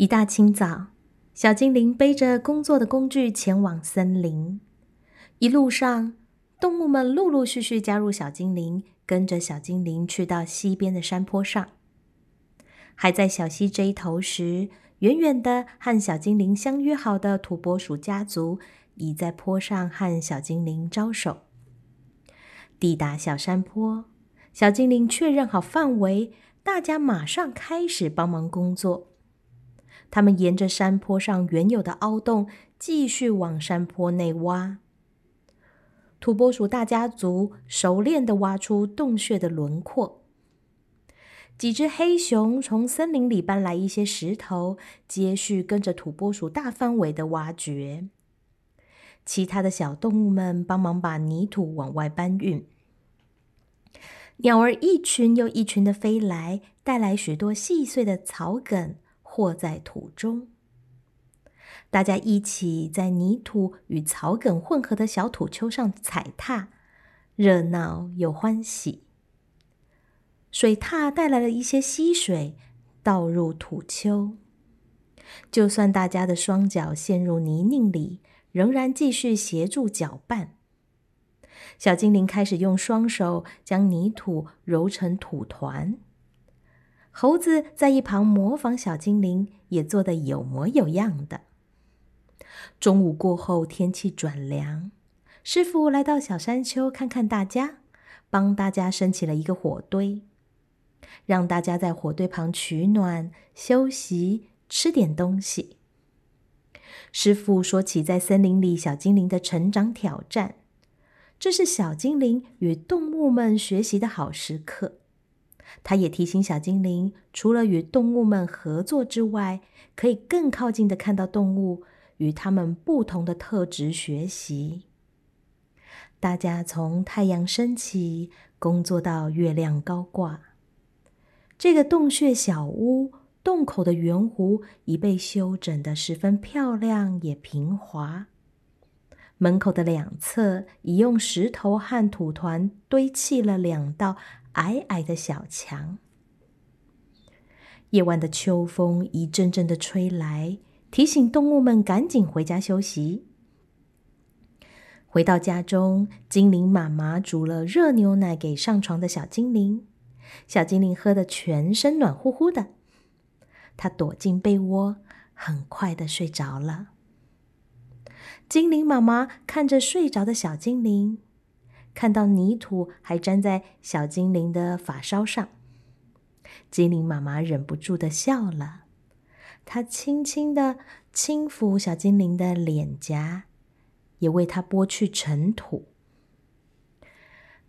一大清早，小精灵背着工作的工具前往森林。一路上，动物们陆陆续续加入小精灵，跟着小精灵去到西边的山坡上。还在小溪这一头时，远远的和小精灵相约好的土拨鼠家族已在坡上和小精灵招手。抵达小山坡，小精灵确认好范围，大家马上开始帮忙工作。他们沿着山坡上原有的凹洞继续往山坡内挖。土拨鼠大家族熟练的挖出洞穴的轮廓。几只黑熊从森林里搬来一些石头，接续跟着土拨鼠大范围的挖掘。其他的小动物们帮忙把泥土往外搬运。鸟儿一群又一群的飞来，带来许多细碎的草梗，和在土中。大家一起在泥土与草梗混合的小土丘上踩踏，热闹又欢喜。水獭带来了一些溪水，倒入土丘。就算大家的双脚陷入泥泞里，仍然继续协助搅拌。小精灵开始用双手将泥土揉成土团。猴子在一旁模仿小精灵，也做得有模有样的。中午过后，天气转凉，师傅来到小山丘看看大家，帮大家升起了一个火堆。让大家在火堆旁取暖、休息、吃点东西。师傅说起在森林里小精灵的成长挑战，这是小精灵与动物们学习的好时刻。他也提醒小精灵，除了与动物们合作之外，可以更靠近的看到动物与它们不同的特质学习。大家从太阳升起工作到月亮高挂。这个洞穴小屋洞口的圆弧已被修整的十分漂亮，也平滑。门口的两侧已用石头和土团堆砌了两道矮矮的小墙。夜晚的秋风一阵阵的吹来，提醒动物们赶紧回家休息。回到家中，精灵妈妈煮了热牛奶给上床的小精灵。小精灵喝得全身暖乎乎的，他躲进被窝，很快的睡着了。精灵妈妈看着睡着的小精灵，看到泥土还粘在小精灵的发梢上，精灵妈妈忍不住的笑了。她轻轻的轻抚小精灵的脸颊，也为它拨去尘土。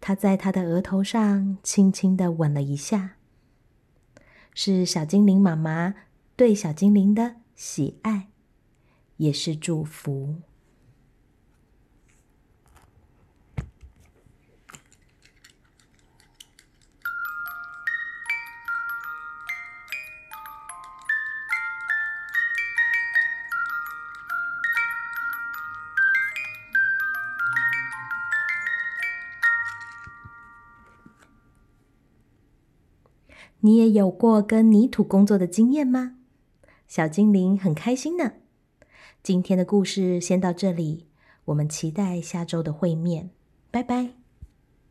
他在他的额头上轻轻的吻了一下，是小精灵妈妈对小精灵的喜爱，也是祝福。你也有过跟泥土工作的经验吗？小精灵很开心呢。今天的故事先到这里，我们期待下周的会面，拜拜。